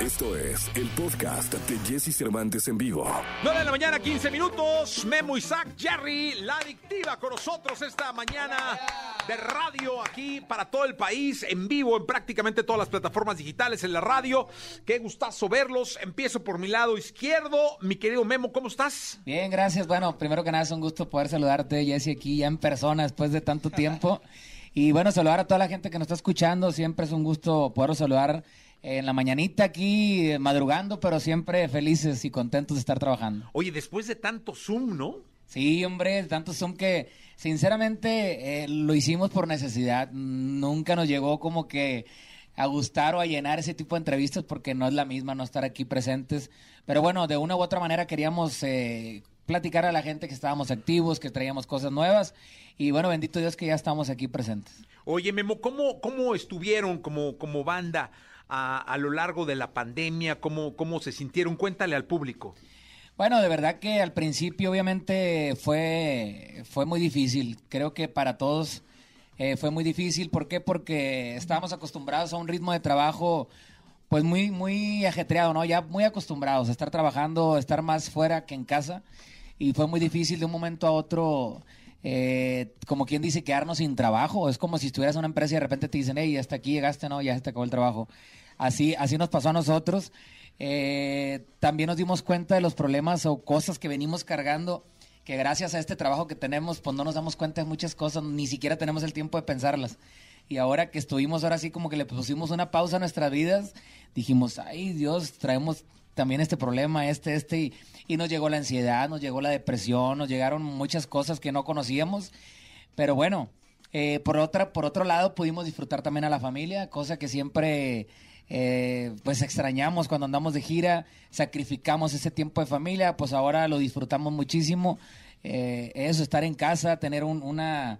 Esto es el podcast de Jesse Cervantes en vivo. 9 de la mañana, 15 minutos. Memo Isaac, Jerry, la adictiva con nosotros esta mañana de radio aquí para todo el país, en vivo en prácticamente todas las plataformas digitales, en la radio. Qué gustazo verlos. Empiezo por mi lado izquierdo. Mi querido Memo, ¿cómo estás? Bien, gracias. Bueno, primero que nada es un gusto poder saludarte, Jesse, aquí ya en persona después de tanto tiempo. Y bueno, saludar a toda la gente que nos está escuchando. Siempre es un gusto poder saludar en la mañanita aquí, eh, madrugando, pero siempre felices y contentos de estar trabajando. Oye, después de tanto Zoom, ¿no? Sí, hombre, tanto Zoom que sinceramente eh, lo hicimos por necesidad. Nunca nos llegó como que a gustar o a llenar ese tipo de entrevistas porque no es la misma no estar aquí presentes. Pero bueno, de una u otra manera queríamos eh, platicar a la gente que estábamos activos, que traíamos cosas nuevas. Y bueno, bendito Dios que ya estamos aquí presentes. Oye, Memo, ¿cómo, cómo estuvieron como, como banda a, lo largo de la pandemia? ¿Cómo, ¿Cómo se sintieron? Cuéntale al público. Bueno, de verdad que al principio obviamente fue, fue muy difícil. Creo que para todos eh, fue muy difícil. ¿Por qué? Porque estábamos acostumbrados a un ritmo de trabajo pues muy, muy ajetreado, ¿no? Ya muy acostumbrados a estar trabajando, estar más fuera que en casa. Y fue muy difícil de un momento a otro, eh, como quien dice, quedarnos sin trabajo. Es como si estuvieras en una empresa y de repente te dicen, hey, hasta aquí llegaste, ¿no? Ya se te acabó el trabajo. Así, así nos pasó a nosotros. Eh, también nos dimos cuenta de los problemas o cosas que venimos cargando, que gracias a este trabajo que tenemos, pues no nos damos cuenta de muchas cosas, ni siquiera tenemos el tiempo de pensarlas. Y ahora que estuvimos, ahora sí como que le pusimos una pausa a nuestras vidas, dijimos, ay Dios, traemos también este problema, este, este, y, nos llegó la ansiedad, nos llegó la depresión, nos llegaron muchas cosas que no conocíamos, pero bueno, eh, por, otra, por otro lado pudimos disfrutar también a la familia, cosa que siempre eh, pues extrañamos cuando andamos de gira, sacrificamos ese tiempo de familia, pues ahora lo disfrutamos muchísimo. Eh, eso, estar en casa, tener un- una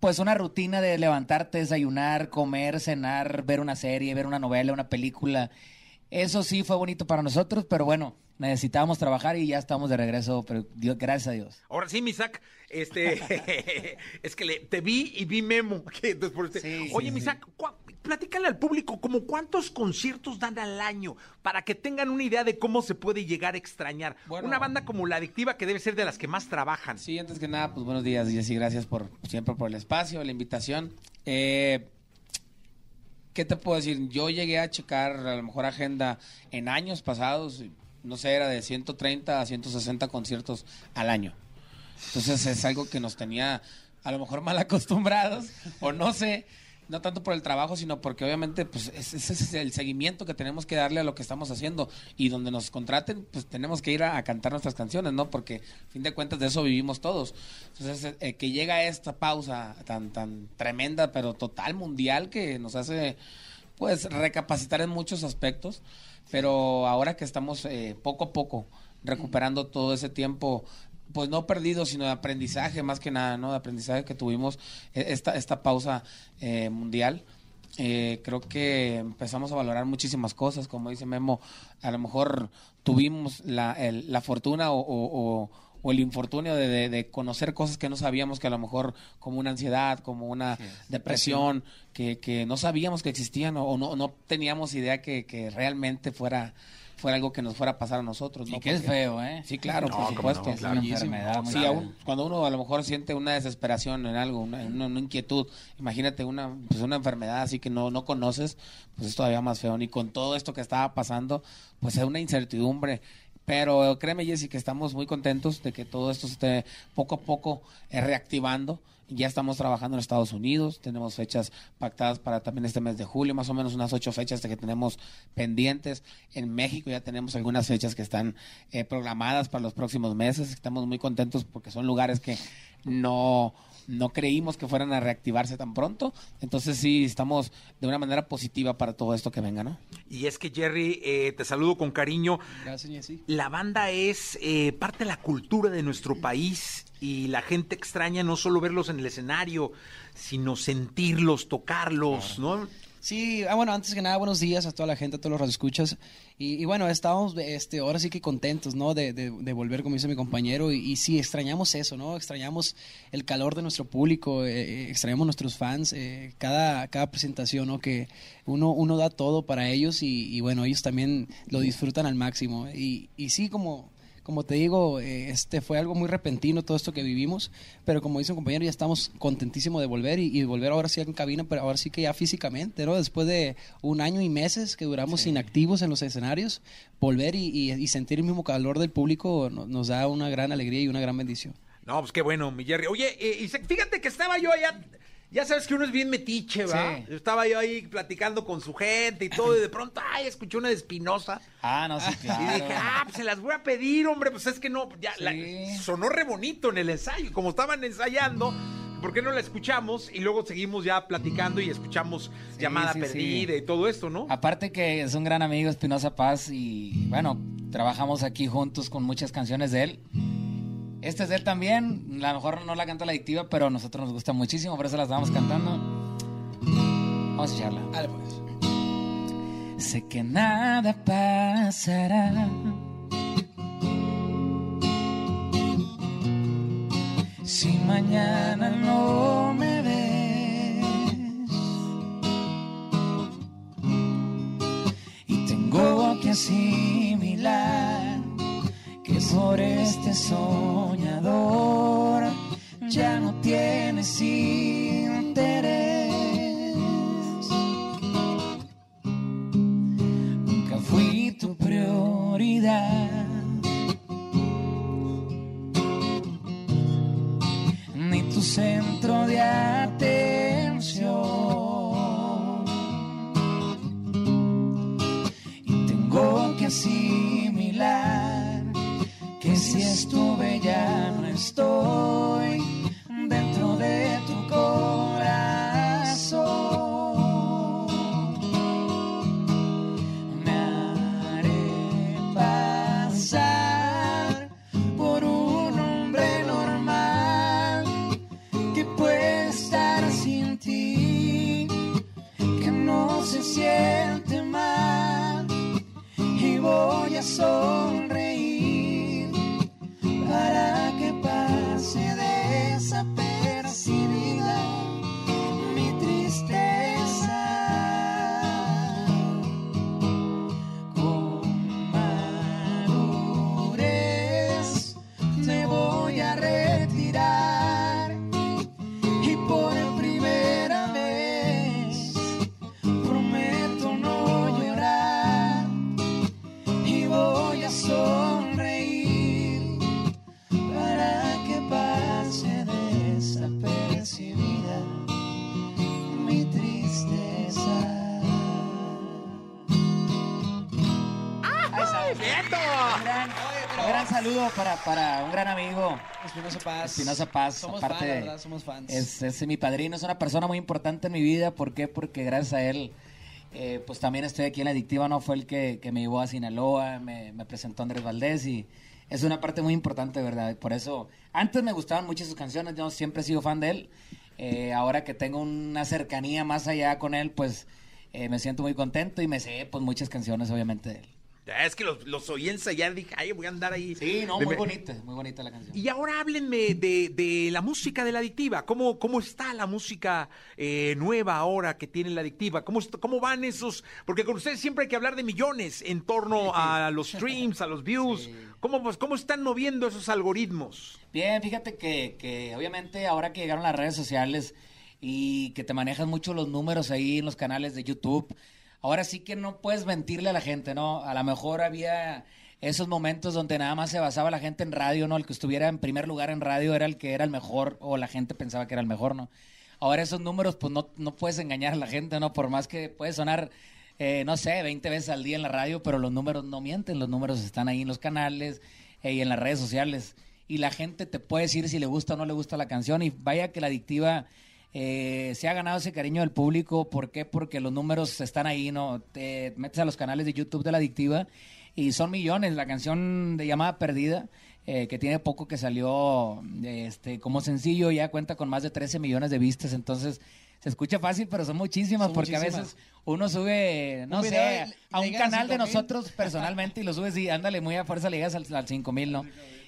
pues una rutina de levantarte, desayunar, comer, cenar, ver una serie, ver una novela, una película. Eso sí fue bonito para nosotros, pero bueno, necesitábamos trabajar y ya estamos de regreso, pero Dios, gracias a Dios. Ahora sí, Misak, este, es que le, te vi y vi Memo. que entonces por este- Sí, sí, Oye, sí. Misak, cua- platícale al público como cuántos conciertos dan al año para que tengan una idea de cómo se puede llegar a extrañar. Bueno. una banda como La Adictiva que debe ser de las que más trabajan. Sí, antes que nada, pues buenos días, Jessy. Gracias por siempre por el espacio, la invitación. Eh, ¿Qué te puedo decir? Yo llegué a checar a lo mejor agenda en años pasados, no sé, era de 130 a 160 conciertos al año. Entonces es algo que nos tenía a lo mejor mal acostumbrados, o no sé, no tanto por el trabajo, sino porque obviamente pues ese es el seguimiento que tenemos que darle a lo que estamos haciendo y donde nos contraten, pues tenemos que ir a, cantar nuestras canciones, ¿no? Porque a fin de cuentas de eso vivimos todos. Entonces eh, que llega esta pausa tan tan tremenda, pero total mundial que nos hace pues recapacitar en muchos aspectos, pero ahora que estamos eh, poco a poco recuperando todo ese tiempo, pues no perdido, sino de aprendizaje más que nada, ¿no? De aprendizaje que tuvimos eh, esta, esta pausa eh, mundial. Eh, creo que empezamos a valorar muchísimas cosas, como dice Memo, a lo mejor tuvimos la, el- la fortuna o, o- o- o el infortunio de, de- de conocer cosas que no sabíamos que a lo mejor como una ansiedad, como una depresión, que, que no sabíamos que existían o, o no, no teníamos idea que, que realmente fuera, fuera algo que nos fuera a pasar a nosotros. Y ¿no? que es feo, ¿eh? Sí, claro, No, por supuesto. no, Es una enfermedad muy Sí, aún cuando uno a lo mejor siente una desesperación en algo, una, una- una inquietud, imagínate una, pues una enfermedad así que no, no conoces, pues es todavía más feo. Ni con todo esto que estaba pasando, pues es una incertidumbre. Pero créeme, Jessy, que estamos muy contentos de que todo esto se esté poco a poco eh, reactivando. Ya estamos trabajando en Estados Unidos, tenemos fechas pactadas para también este mes de julio, más o menos unas ocho fechas que tenemos pendientes. En México ya tenemos algunas fechas que están eh, programadas para los próximos meses. Estamos muy contentos porque son lugares que no, no creímos que fueran a reactivarse tan pronto. Entonces sí, estamos de una manera positiva para todo esto que venga, ¿no? Y es que Jerry, eh, te saludo con cariño. Gracias, Jessy. La banda es eh, parte de la cultura de nuestro país y la gente extraña no solo verlos en el escenario, sino sentirlos, tocarlos, ¿no? Sí, ah, bueno, antes que nada, buenos días a toda la gente, a todos los radioescuchas. Y, y bueno, estamos este, ahora sí que contentos, ¿no? De, de- de volver, como dice mi compañero. Y, y sí, extrañamos eso, ¿no? Extrañamos el calor de nuestro público, eh, eh, extrañamos nuestros fans, eh, cada, cada presentación, ¿no? Que uno, uno da todo para ellos y, y bueno, ellos también lo disfrutan al máximo. Y, y sí, como como te digo, eh, este fue algo muy repentino todo esto que vivimos, pero como dice un compañero, ya estamos contentísimos de volver y, y volver ahora sí en cabina, pero ahora sí que ya físicamente, ¿no? Después de un año y meses que duramos inactivos en los escenarios, volver y, y- y sentir el mismo calor del público no- nos da una gran alegría y una gran bendición. No, pues qué bueno, mi Jerry. Oye, eh, Isaac, fíjate que estaba yo allá. Ya sabes que uno es bien metiche, ¿verdad? Sí. Estaba yo ahí platicando con su gente y todo, y de pronto, ay, escuché una de Espinosa. Ah, no, sí, claro. Y dije, ah, pues se las voy a pedir, hombre. Pues es que no, ya, Sí. la- sonó re bonito en el ensayo. Como estaban ensayando, ¿por qué no la escuchamos? Y luego seguimos ya platicando y escuchamos Sí, llamada perdida y todo esto, ¿no? Aparte que es un gran amigo Espinosa Paz y bueno, trabajamos aquí juntos con muchas canciones de él. Esta es él también, a lo mejor no la canta la adictiva, pero a nosotros nos gusta muchísimo, por eso la estábamos cantando. Vamos a escucharla. Sé que nada pasará. Si mañana no me ves y tengo que que por este soñador ya no tienes interés. Estuve ya no estoy saludo para, para un gran amigo. Espinosa Paz. Espinosa Paz, Somos aparte, fans, la verdad, somos fans. Es, es mi padrino, es una persona muy importante en mi vida. ¿Por qué? Porque gracias a él, eh, pues también estoy aquí en la Adictiva, ¿no? Fue el que, que me llevó a Sinaloa, me, me presentó Andrés Valdés y es una parte muy importante, ¿verdad? Por eso, antes me gustaban mucho sus canciones, yo siempre he sido fan de él. Eh, ahora que tengo una cercanía más allá con él, pues eh, me siento muy contento y me sé pues muchas canciones, obviamente, de él. Ya, Es que los, los oí ensayar, dije, ay, voy a andar ahí. Sí, no, De- muy bonita, muy bonita la canción. Y ahora háblenme de, de la música de la adictiva. ¿Cómo, cómo está la música eh, nueva ahora que tiene la adictiva? ¿Cómo, ¿Cómo van esos? Porque con ustedes siempre hay que hablar de millones en torno a los streams, a los views. ¿Cómo, pues, ¿Cómo están moviendo esos algoritmos? Bien, fíjate que, que obviamente ahora que llegaron las redes sociales y que te manejan mucho los números ahí en los canales de YouTube, ahora sí que no puedes mentirle a la gente, ¿no? A lo mejor había esos momentos donde nada más se basaba la gente en radio, ¿no? El que estuviera en primer lugar en radio era el que era el mejor o la gente pensaba que era el mejor, ¿no? Ahora esos números, pues no, no puedes engañar a la gente, ¿no? Por más que puede sonar, eh, no sé, 20 veces al día en la radio, pero los números no mienten, los números están ahí en los canales eh, y en las redes sociales. Y la gente te puede decir si le gusta o no le gusta la canción. Y vaya que la adictiva eh, se ha ganado ese cariño del público. ¿Por qué? Porque los números están ahí, ¿no? Te metes a los canales de YouTube de la adictiva y son millones. La canción de llamada perdida, eh, que tiene poco que salió este, como sencillo, ya cuenta con más de 13 millones de vistas. Entonces, se escucha fácil, pero son muchísimas, Son porque a veces uno sube, no Un sé, a un canal de 5,000. nosotros personalmente y lo subes y ándale, muy a fuerza le llegas al, al 5 mil, ¿no?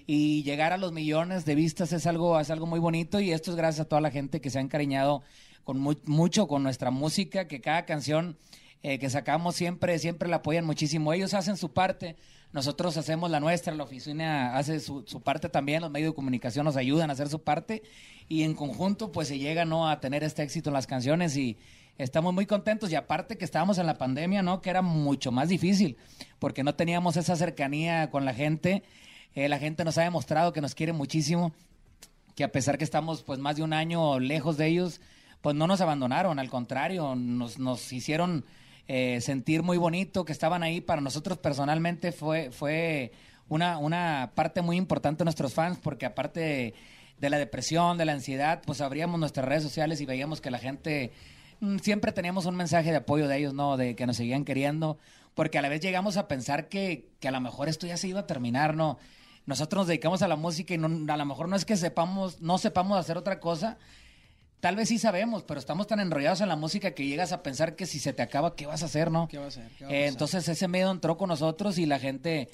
Y llegar a los millones de vistas es algo, es algo muy bonito y esto es gracias a toda la gente que se ha encariñado con mu- mucho con nuestra música, que cada canción eh, que sacamos siempre, siempre la apoyan muchísimo. Ellos hacen su parte, nosotros hacemos la nuestra, la oficina hace su, su parte también, los medios de comunicación nos ayudan a hacer su parte y en conjunto pues se llega ¿no? a tener este éxito en las canciones y estamos muy contentos y aparte que estábamos en la pandemia, ¿no? Que era mucho más difícil porque no teníamos esa cercanía con la gente. Eh, la gente nos ha demostrado que nos quiere muchísimo que a pesar que estamos pues más de un año lejos de ellos, pues no nos abandonaron, al contrario, nos, nos hicieron eh, sentir muy bonito, que estaban ahí para nosotros personalmente fue, fue una, una parte muy importante de nuestros fans, porque aparte de, de la depresión, de la ansiedad, pues abríamos nuestras redes sociales y veíamos que la gente mm, siempre teníamos un mensaje de apoyo de ellos, ¿no? De que nos seguían queriendo, porque a la vez llegamos a pensar que, que a lo mejor esto ya se iba a terminar, ¿no? Nosotros nos dedicamos a la música y no- a lo mejor no es que sepamos, no sepamos hacer otra cosa, tal vez sí sabemos, pero estamos tan enrollados en la música que llegas a pensar que si se te acaba, ¿qué vas a hacer, no? ¿Qué va a hacer? ¿Qué va a Eh, entonces ese miedo entró con nosotros y la gente,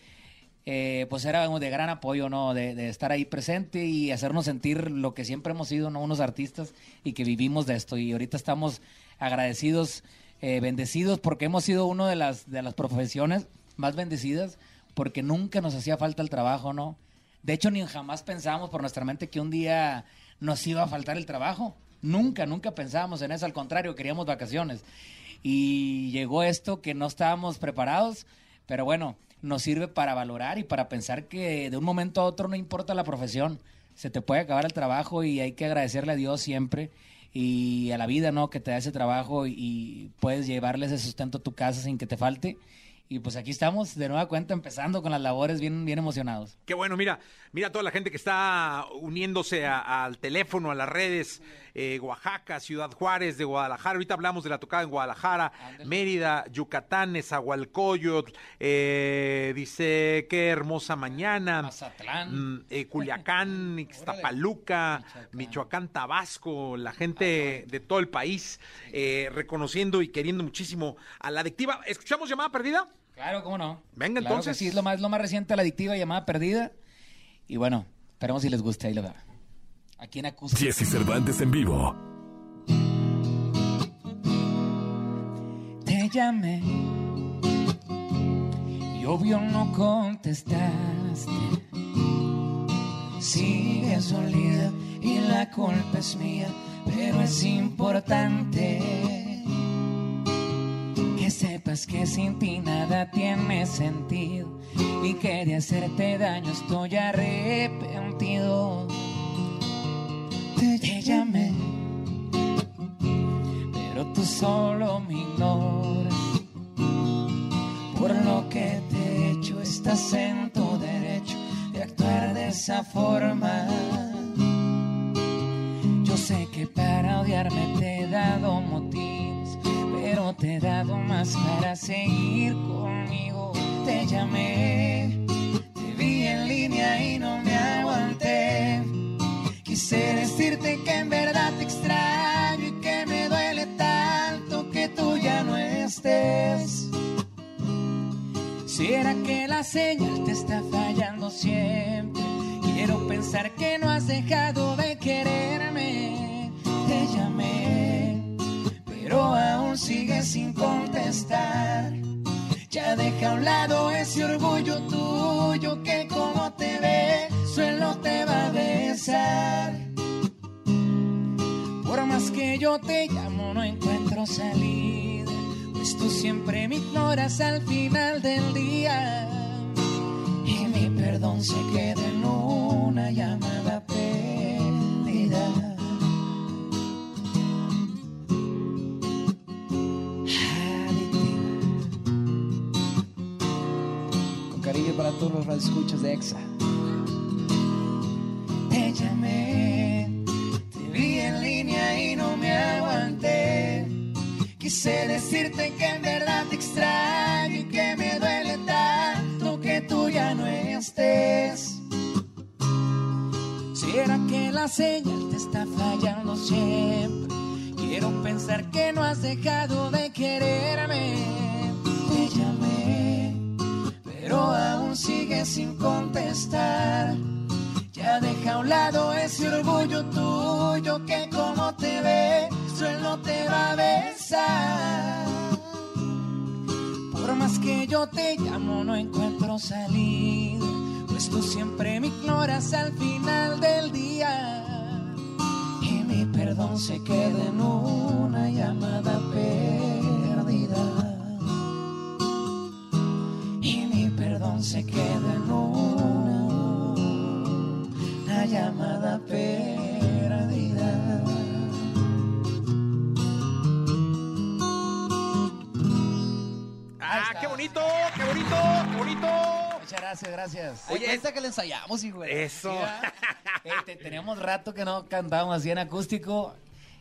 eh, pues era de gran apoyo, ¿no? De, de estar ahí presente y hacernos sentir lo que siempre hemos sido, ¿no? Unos artistas y que vivimos de esto. Y ahorita estamos agradecidos, eh, bendecidos, porque hemos sido una de las, de las profesiones más bendecidas, porque nunca nos hacía falta el trabajo, ¿no? De hecho, ni jamás pensábamos por nuestra mente que un día nos iba a faltar el trabajo. Nunca, nunca pensábamos en eso. Al contrario, queríamos vacaciones. Y llegó esto que no estábamos preparados, pero bueno, nos sirve para valorar y para pensar que de un momento a otro no importa la profesión. Se te puede acabar el trabajo y hay que agradecerle a Dios siempre y a la vida, ¿no? Que te da ese trabajo y, puedes llevarle ese sustento a tu casa sin que te falte. Y pues aquí estamos de nueva cuenta empezando con las labores bien, bien emocionados. Qué bueno, mira, mira toda la gente que está uniéndose a- al teléfono, a las redes, eh, Oaxaca, Ciudad Juárez, de Guadalajara, ahorita hablamos de la tocada en Guadalajara, Mérida, Yucatán, Nezahualcóyotl, eh, dice qué hermosa mañana, Mazatlán. mm, eh, Culiacán, Ixtapaluca, Michoacán, Tabasco, la gente de todo el país eh, reconociendo y queriendo muchísimo a la adictiva. ¿Escuchamos llamada perdida? Claro, cómo no. Venga, Claro entonces. sí, es lo más, lo más reciente, la adictiva llamada perdida. Y bueno, esperemos si les gusta. Ahí lo va. Aquí en acústico. Jesse Cervantes en vivo. Te llamé y obvio no contestaste. Sigues dolida y la culpa es mía, pero es importante que sepas que sin ti nada tiene sentido y que de hacerte daño estoy arrepentido. Te llamé pero tú solo me ignoras. Por lo que te he hecho, estás en tu derecho de actuar de esa forma. Yo sé que para odiarme te he dado motivos, pero te he dado más para seguir conmigo. Te llamé, te vi en línea y no me aguanté. Quise estés. Si era que la señal te está fallando siempre, quiero pensar que no has dejado de quererme. Te llamé, pero aún sigues sin contestar. Ya deja a un lado ese orgullo tuyo que como te ve, suelo te va a besar. Por más que yo te llamo, no encuentro salida. Tú siempre me ignoras al final del día. Y mi perdón se queda en una llamada perdida. Con cariño para todos los radioescuchas de EXA. Decirte que en verdad te extraño y que me duele tanto que tú ya no estés. Si era que la señal te está fallando siempre, Quiero pensar que no has dejado de quererme. Te llamé, pero aún sigues sin contestar. Ya deja a un lado ese orgullo tuyo que como te ve, solo te va a Por más que yo te llamo, no encuentro salida. Pues tú siempre me ignoras al final del día. Y mi perdón se queda en una llamada perdida. Y mi perdón se queda en una, una llamada perdida. Ah, qué bonito, qué bonito, qué bonito. Muchas gracias, gracias. Oye, esta que le ensayamos, hijo. Eso. Eh, te- teníamos rato que no cantábamos así en acústico.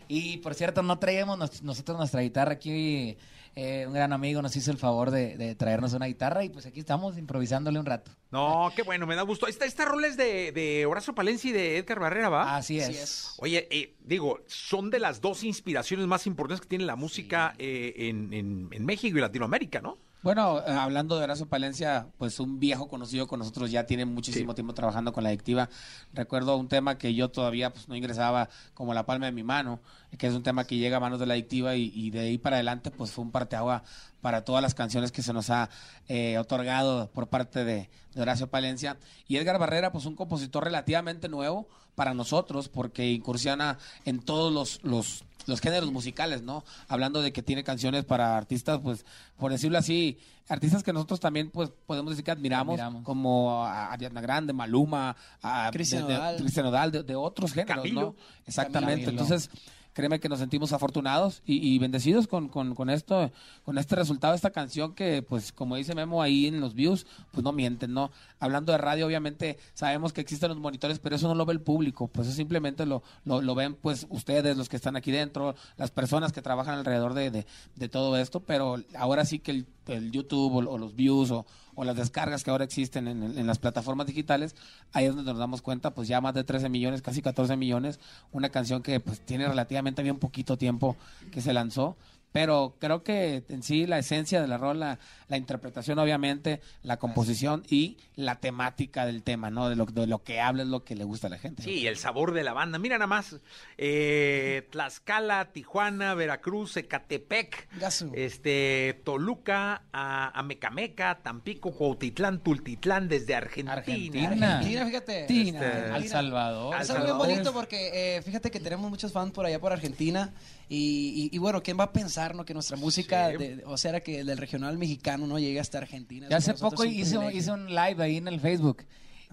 Y por cierto, no traíamos nos- nosotros nuestra guitarra aquí. eh, un gran amigo nos hizo el favor de, de traernos una guitarra y pues aquí estamos improvisándole un rato. No, qué bueno, me da gusto. Esta, esta rola es de, de Horacio Palencia y de Edgar Barrera, ¿va? Así es. Así es. Oye, eh, digo, son de las dos inspiraciones más importantes que tiene la música eh, en, en- en México y Latinoamérica, ¿no? Bueno, eh, hablando de Horacio Palencia, pues un viejo conocido con nosotros ya tiene muchísimo Sí. tiempo trabajando con la adictiva. Recuerdo un tema que yo todavía pues no ingresaba como la palma de mi mano, que es un tema que llega a manos de la adictiva y, y de ahí para adelante pues fue un parteagua para todas las canciones que se nos ha eh, otorgado por parte de, de Horacio Palencia. Y Edgar Barrera, pues un compositor relativamente nuevo para nosotros porque incursiona en todos los, los los géneros musicales, ¿no? Hablando de que tiene canciones para artistas, pues, por decirlo así, artistas que nosotros también, pues, podemos decir que admiramos, Admiramos. como a Ariana Grande, Maluma, a Cristian de- de- de, de otros géneros, Camilo. ¿no? Exactamente. Camilo. Entonces, créeme que nos sentimos afortunados y, bendecidos con, con, esto, con este resultado esta canción que, pues, como dice Memo ahí en los views, pues no mienten, ¿no? Hablando de radio, obviamente sabemos que existen los monitores, pero eso no lo ve el público, pues eso simplemente lo, lo, lo ven, pues, ustedes, los que están aquí dentro, las personas que trabajan alrededor de, de, todo esto, pero ahora sí que el, YouTube o los views o, o las descargas que ahora existen en, en las plataformas digitales, ahí es donde nos damos cuenta, pues ya más de 13 millones, casi 14 millones, una canción que pues tiene relativamente bien poquito tiempo que se lanzó, pero creo que en sí la esencia de la rola, la interpretación obviamente, la composición y la temática del tema, ¿no? De lo, de lo que habla es lo que le gusta a la gente. Sí, el sabor de la banda. Mira nada más, eh, Tlaxcala, Tijuana, Veracruz, Ecatepec, Gasu. este, Toluca, a, Amecameca, Tampico, Cuautitlán, Tultitlán, desde Argentina. Argentina. Argentina, fíjate. Argentina. Este, Al Salvador. Al Es algo bien Salvador. bonito porque eh, fíjate que tenemos muchos fans por allá por Argentina y, y- y bueno, ¿quién va a pensar no que nuestra música, Sí. de- o sea, que del regional mexicano no llegue hasta Argentina? Ya hace poco hice, un- hice un live ahí en el Facebook.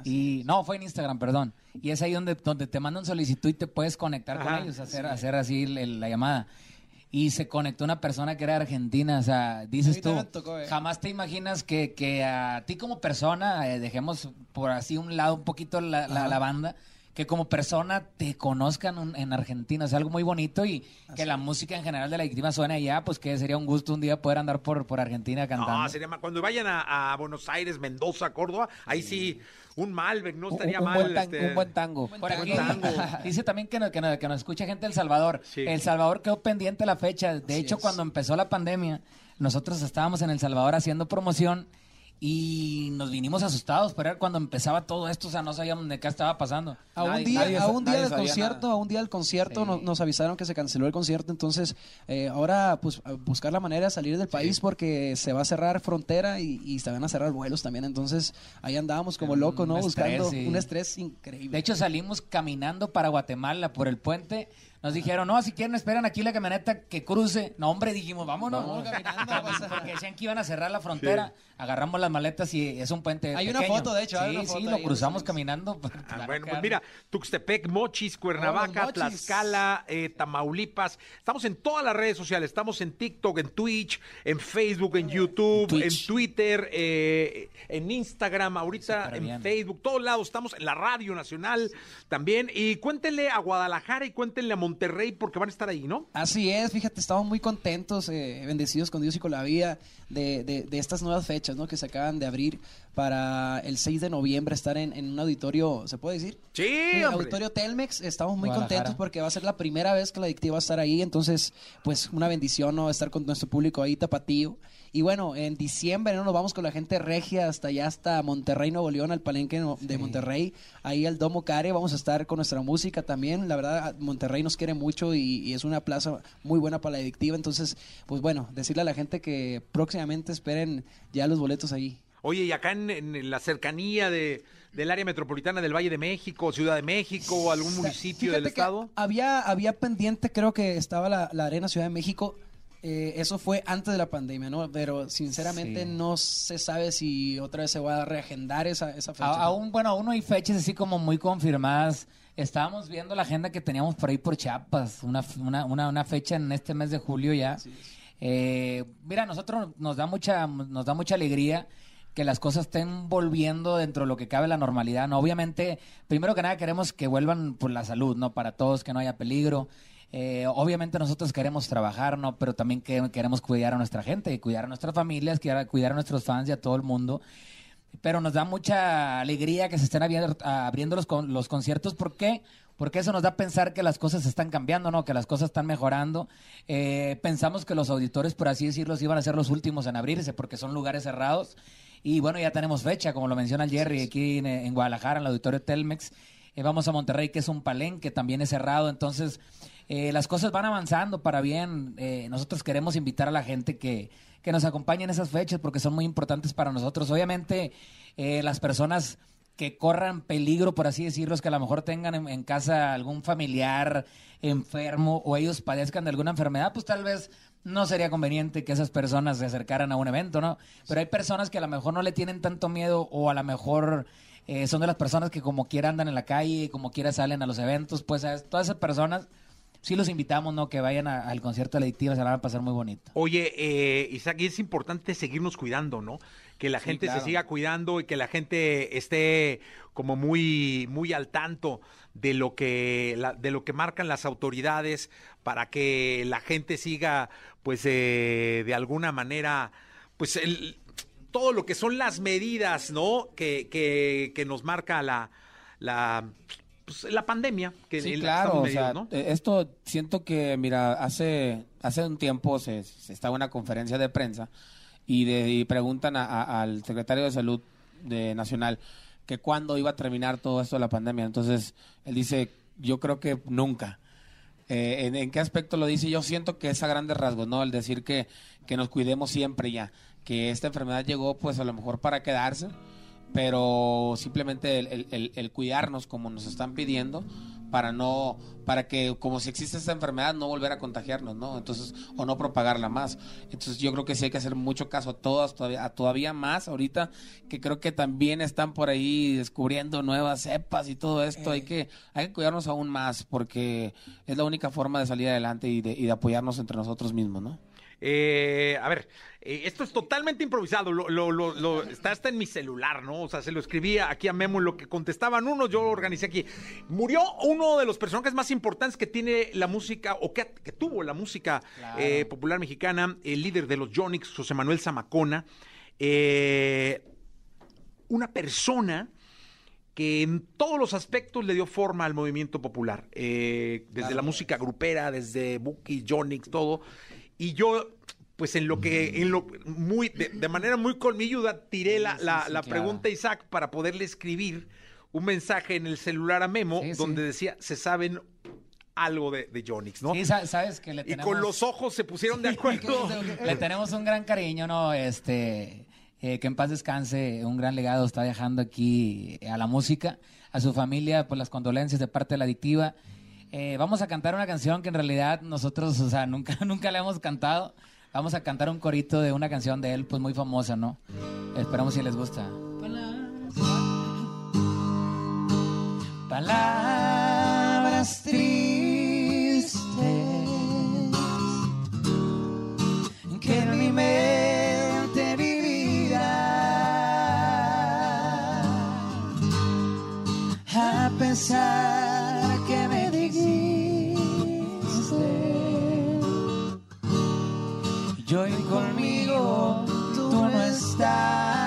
Y no, fue en Instagram, perdón. Y es ahí donde, donde te mandan solicitud y te puedes conectar Ajá, con ellos, hacer, hacer así el- el- la llamada. Y se conectó una persona que era argentina, o sea, dices tú, tocó, eh. jamás te imaginas que, que a ti como persona, eh, dejemos por así un lado un poquito la, la banda, que como persona te conozcan un- en Argentina, o sea, algo muy bonito y que la música en general de la víctima suene allá, pues que sería un gusto un día poder andar por, por Argentina cantando. No, sería ma- cuando vayan a, a Buenos Aires, Mendoza, Córdoba, ahí sí, un Malbec, no Un, estaría un mal. buen tan- este, un buen tango. Por Buen aquí tango. dice también que nos, que, nos, que nos escucha gente del Salvador. Sí. El Salvador quedó pendiente la fecha. De Así hecho, es. cuando empezó la pandemia, nosotros estábamos en El Salvador haciendo promoción y nos vinimos asustados para ver cuando empezaba todo esto, o sea, no sabíamos de qué estaba pasando. A un día, nadie a un día del concierto, nada. a un día del concierto Sí. nos, nos avisaron que se canceló el concierto, entonces eh, ahora pues buscar la manera de salir del país porque se va a cerrar frontera y, y se van a cerrar vuelos también, entonces ahí andábamos como locos, ¿no? estrés, Buscando sí. un estrés increíble. De hecho, salimos caminando para Guatemala por el puente. Nos dijeron, no, si quieren esperan aquí la camioneta que cruce. No, hombre, dijimos, vámonos. Vamos caminando, pasa. Porque decían que iban a cerrar la frontera. Agarramos las maletas y es un puente Hay una foto, de hecho, hay Sí, una sí, foto lo ahí, cruzamos sí. caminando. Ah, bueno, pues mira, Tuxtepec, Mochis, Cuernavaca, Oh, Mochis. Tlaxcala, eh, Tamaulipas. Estamos en todas las redes sociales. Estamos en TikTok, en Twitch, en Facebook, en YouTube, Twitch. en Twitter, eh, en Instagram, ahorita en bien. Facebook, todos lados. Estamos en la Radio Nacional también. Y cuéntenle a Guadalajara y cuéntenle a Monterrey porque van a estar ahí, ¿no? Así es, fíjate, estamos muy contentos, eh, bendecidos con Dios y con la vida de, de- de estas nuevas fechas ¿no? que se acaban de abrir para el 6 de noviembre estar en, en un auditorio, ¿se puede decir? Sí, Sí. Auditorio Telmex, estamos muy contentos porque va a ser la primera vez que la adictiva va a estar ahí, entonces pues una bendición ¿no? estar con nuestro público ahí tapatío. Y bueno, en diciembre ¿no? nos vamos con la gente regia hasta allá, hasta Monterrey, Nuevo León, al palenque de Monterrey, ahí al Domo Care, vamos a estar con nuestra música también, la verdad Monterrey nos quiere mucho y, y es una plaza muy buena para la adictiva, entonces pues bueno, decirle a la gente que próximamente esperen ya los boletos ahí. Oye, y acá en, en la cercanía de, del área metropolitana del Valle de México, Ciudad de México, algún municipio del Fíjate estado. Había, había pendiente, creo que estaba la, la Arena Ciudad de México. Eh, eso fue antes de la pandemia, ¿no? Pero sinceramente Sí. no se sabe si otra vez se va a reagendar esa, esa fecha. A- aún, bueno, aún no hay fechas así como muy confirmadas. Estábamos viendo la agenda que teníamos por ahí por Chiapas, una, una, una, una fecha en este mes de julio ya. Eh, mira, nosotros nos da mucha, nos da mucha alegría que las cosas estén volviendo dentro de lo que cabe la normalidad. ¿no? Obviamente, primero que nada queremos que vuelvan por la salud, ¿no? Para todos, que no haya peligro. Eh, obviamente nosotros queremos trabajar, ¿no? Pero también que- queremos cuidar a nuestra gente, cuidar a nuestras familias, cuidar, cuidar a nuestros fans y a todo el mundo. Pero nos da mucha alegría que se estén abriendo los, con- los conciertos. ¿Por qué? Porque eso nos da a pensar que las cosas están cambiando, ¿no? Que las cosas están mejorando. Eh, pensamos que los auditores, por así decirlo, iban a ser los últimos en abrirse porque son lugares cerrados. Y bueno, ya tenemos fecha, como lo menciona el Jerry, aquí en, en Guadalajara, en el auditorio Telmex. Eh, vamos a Monterrey, que es un palenque, también es cerrado. Entonces, eh, las cosas van avanzando para bien. Eh, nosotros queremos invitar a la gente que, que nos acompañe en esas fechas porque son muy importantes para nosotros. Obviamente, eh, las personas que corran peligro, por así decirlo, que a lo mejor tengan en, en casa algún familiar enfermo o ellos padezcan de alguna enfermedad, pues tal vez no sería conveniente que esas personas se acercaran a un evento, ¿no? Pero hay personas que a lo mejor no le tienen tanto miedo o a lo mejor eh, son de las personas que como quiera andan en la calle, como quiera salen a los eventos, pues a todas esas personas sí los invitamos, ¿no? Que vayan a- al concierto de la adictiva, se la van a pasar muy bonito. Oye, eh, Isaac, y es importante seguirnos cuidando, ¿no? Que la Sí, gente claro. se siga cuidando y que la gente esté como muy, muy al tanto de lo que, la- de lo que marcan las autoridades para que la gente siga, pues, eh, de alguna manera, pues, el, todo lo que son las medidas, ¿no? Que, que, que nos marca la, la, pues, la pandemia. Que Sí, que claro. estamos O medidos, sea, ¿no? eh, esto siento que, mira, hace, hace un tiempo se, se estaba en una conferencia de prensa y, de, y preguntan a- a- al secretario de Salud de Nacional que cuándo iba a terminar todo esto de la pandemia. Entonces, él dice, yo creo que nunca. Eh, ¿en, en qué aspecto lo dice? Yo siento que es a grandes rasgos, ¿no? El decir que, que nos cuidemos siempre ya. Que esta enfermedad llegó, pues, a lo mejor para quedarse pero simplemente el, el- el- el cuidarnos como nos están pidiendo para no para que como si existe esta enfermedad no volver a contagiarnos no entonces o no propagarla más. Entonces yo creo que sí hay que hacer mucho caso a todas todavía a todavía más ahorita que creo que también están por ahí descubriendo nuevas cepas y todo esto. Hay que hay que cuidarnos aún más porque es la única forma de salir adelante y de, y de apoyarnos entre nosotros mismos no Eh, a ver, eh, esto es totalmente improvisado. Lo, lo- lo- lo- está hasta en mi celular, ¿no? O sea, se lo escribía aquí a Memo en lo que contestaban unos, yo lo organicé aquí. Murió uno de los personajes más importantes que tiene la música, o que, que tuvo la música eh, popular mexicana, el líder de los Jonix, José Manuel Zamacona. Una persona que en todos los aspectos le dio forma al movimiento popular, eh, desde la música grupera, desde Buki, Jonix, todo. Y yo, pues en lo que, en lo muy, de, de manera muy colmilluda, tiré la, la- pregunta a Isaac para poderle escribir un mensaje en el celular a Memo, Sí, sí. donde decía, se saben algo de, de Jonix, ¿no? Sí, sa- sabes que le y con los ojos se pusieron de acuerdo. Le tenemos un gran cariño, ¿no? Este, eh, que en paz descanse, un gran legado está dejando aquí a la música, a su familia, pues las condolencias de parte de la adictiva. Eh, vamos a cantar una canción que en realidad nosotros, o sea, nunca, nunca le hemos cantado. Vamos a cantar un corito de una canción de él, pues muy famosa, ¿no? Esperamos si les gusta. Palabras tristes que en mi Yo conmigo tú no estás.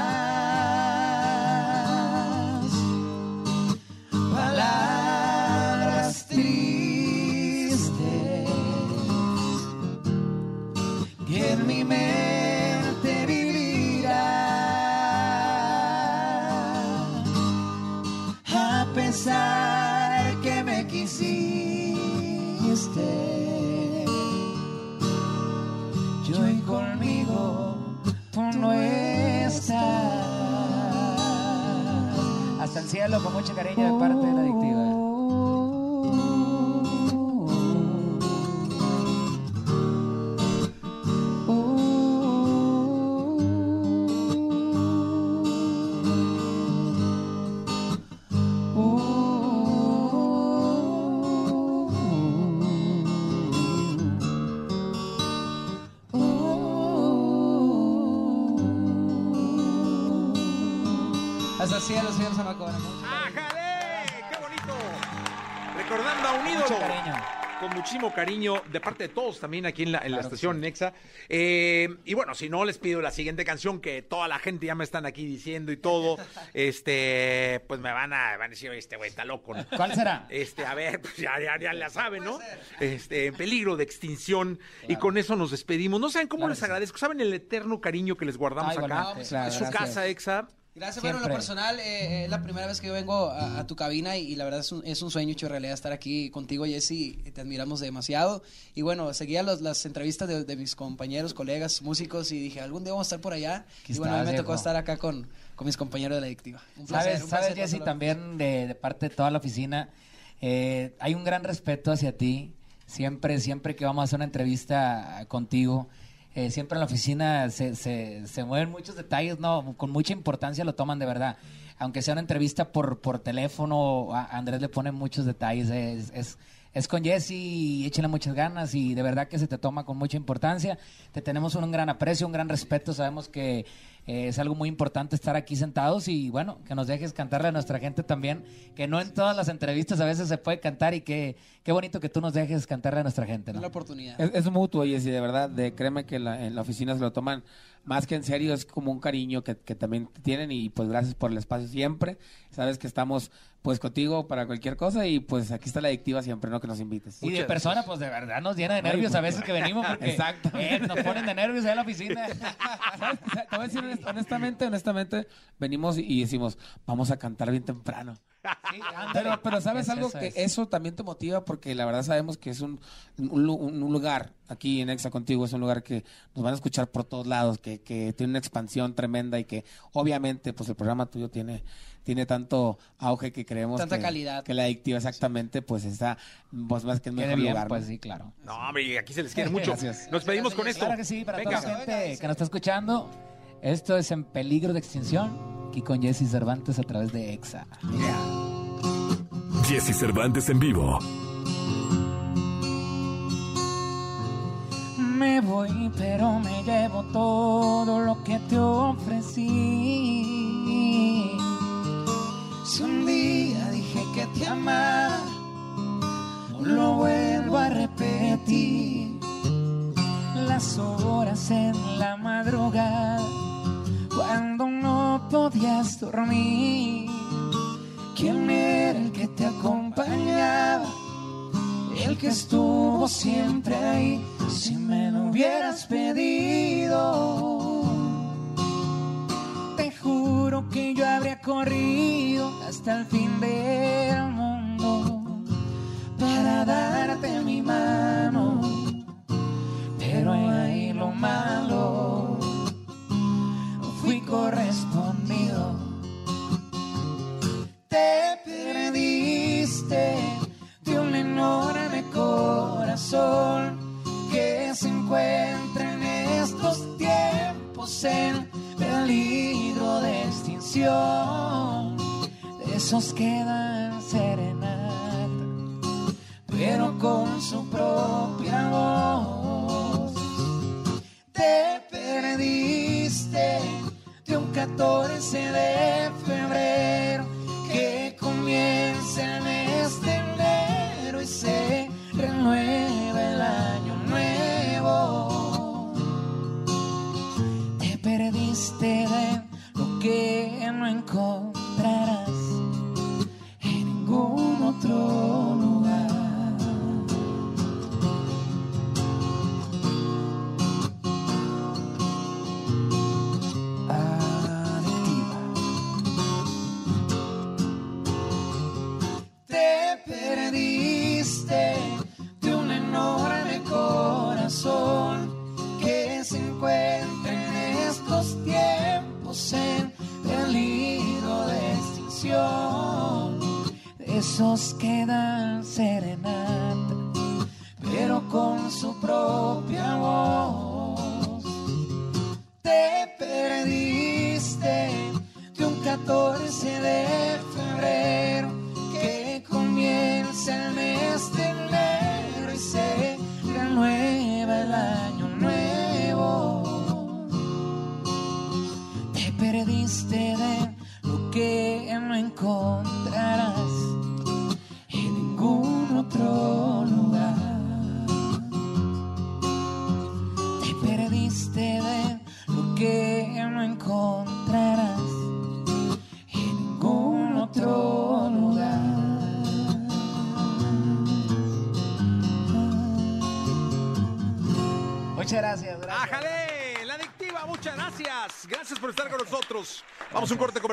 Con mucho cariño de parte de la adictiva. El cielo, señor Zamacona. ¡Ájale! ¡Qué bonito! Recordando a un ídolo. Mucho cariño. Con muchísimo cariño de parte de todos también aquí en la, en Claro estación sí. Nexa. Eh, y bueno, si no, les pido la siguiente canción que toda la gente ya me están aquí diciendo y todo. Este, pues me van a, van a decir, "Oye, este güey está loco. ¿no?". ¿Cuál será? Este, a ver, pues ya, ya, ya la saben, ¿no? Este, en peligro de extinción. Y con eso nos despedimos. No saben cómo Claro les agradezco. ¿Saben el eterno cariño que les guardamos Ah, acá? Claro, es su gracias. casa, Exa. Gracias, bueno, en lo Siempre. personal eh, es la primera vez que yo vengo a, a tu cabina y, y la verdad es un, es un sueño hecho realidad estar aquí contigo, Jesse, te admiramos demasiado. Y bueno, seguía los- las entrevistas de, de mis compañeros, colegas, músicos y dije, algún día vamos a estar por allá. Aquí y bueno, a mí me tocó estar acá con, con mis compañeros de la adictiva. Un placer, ¿Sabes, un sabes Jesse, también de, de parte de toda la oficina, eh, hay un gran respeto hacia ti. Siempre, siempre que vamos a hacer una entrevista contigo, eh, siempre en la oficina se, se, se mueven muchos detalles, ¿no? Con mucha importancia lo toman de verdad. Aunque sea una entrevista por, por teléfono, a Andrés le pone muchos detalles. Es, es, es con Jesse y échale muchas ganas y de verdad que se te toma con mucha importancia. Te tenemos un, gran aprecio, un gran respeto. Sabemos que eh, es algo muy importante estar aquí sentados y bueno, que nos dejes cantarle a nuestra gente también, que no en todas las entrevistas a veces se puede cantar y que qué bonito que tú nos dejes cantarle a nuestra gente. Es la oportunidad. Es, es mutuo, y de verdad, de, créeme que la- en la oficina se lo toman más que en serio, es como un cariño que, que también tienen y pues gracias por el espacio siempre. Sabes que estamos pues contigo para cualquier cosa y pues aquí está la adictiva siempre, ¿no? Que nos invites. Y de persona, pues de verdad nos llena de nervios a veces que venimos porque Exacto. eh, nos ponen de nervios ahí en la oficina. ¿Sabes? Te voy a decir honest- honestamente, honestamente, venimos y decimos, vamos a cantar bien temprano. Sí. Pero, pero sabes Es- algo eso que es. eso también te motiva porque la verdad sabemos que es un, un, lu- un lugar aquí en Exa contigo, es un lugar que nos van a escuchar por todos lados, que, que tiene una expansión tremenda y que obviamente pues el programa tuyo tiene tiene tanto auge que creemos Tanta que, calidad. que la adictiva exactamente pues está pues más que el Quede mejor bien, lugar. ¿no? pues sí, claro. No, hombre, aquí se les quiere mucho. Gracias. Nos pedimos con esto. Claro que sí, para Venga. toda la gente que nos está escuchando. Esto es En Peligro de Extinción, aquí con Jesse Cervantes a través de EXA. Jesse Cervantes en vivo. Me voy, pero me llevo todo lo que te ofrecí. Si un día dije que te amaba, lo vuelvo a repetir. Las horas en la madrugada, cuando no podías dormir. ¿Quién era el que te acompañaba? El que estuvo siempre ahí, si me lo hubieras pedido. Te juro que yo habría corrido hasta el fin del mundo para darte mi mano. Pero ahí lo malo, correspondido. Te perdiste de un enorme corazón que se encuentra en estos tiempos en peligro de extinción. De esos que dan serenata, pero con su propia de un 14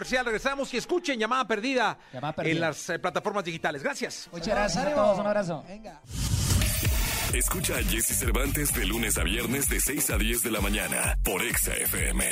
comercial, regresamos y escuchen llamada perdida, Llamada Perdida. en las eh, plataformas digitales. Gracias. Muchas gracias a todos. Un abrazo. Venga. Escucha a Jesse Cervantes de lunes a viernes de 6 a 10 de la mañana por Exa FM.